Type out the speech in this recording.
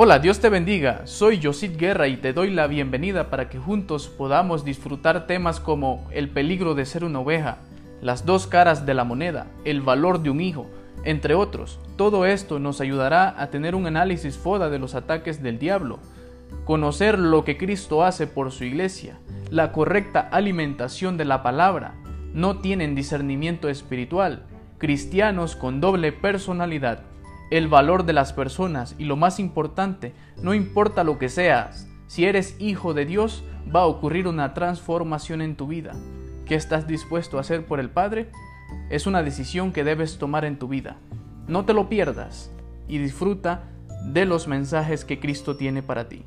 Hola, Dios te bendiga. Soy Josit Guerra y te doy la bienvenida para que juntos podamos disfrutar temas como el peligro de ser una oveja, las dos caras de la moneda, el valor de un hijo, entre otros. Todo esto nos ayudará a tener un análisis foda de los ataques del diablo, conocer lo que Cristo hace por su iglesia, la correcta alimentación de la palabra, no tienen discernimiento espiritual, cristianos con doble personalidad, el valor de las personas y lo más importante, no importa lo que seas, si eres hijo de Dios, va a ocurrir una transformación en tu vida. ¿Qué estás dispuesto a hacer por el Padre? Es una decisión que debes tomar en tu vida. No te lo pierdas y disfruta de los mensajes que Cristo tiene para ti.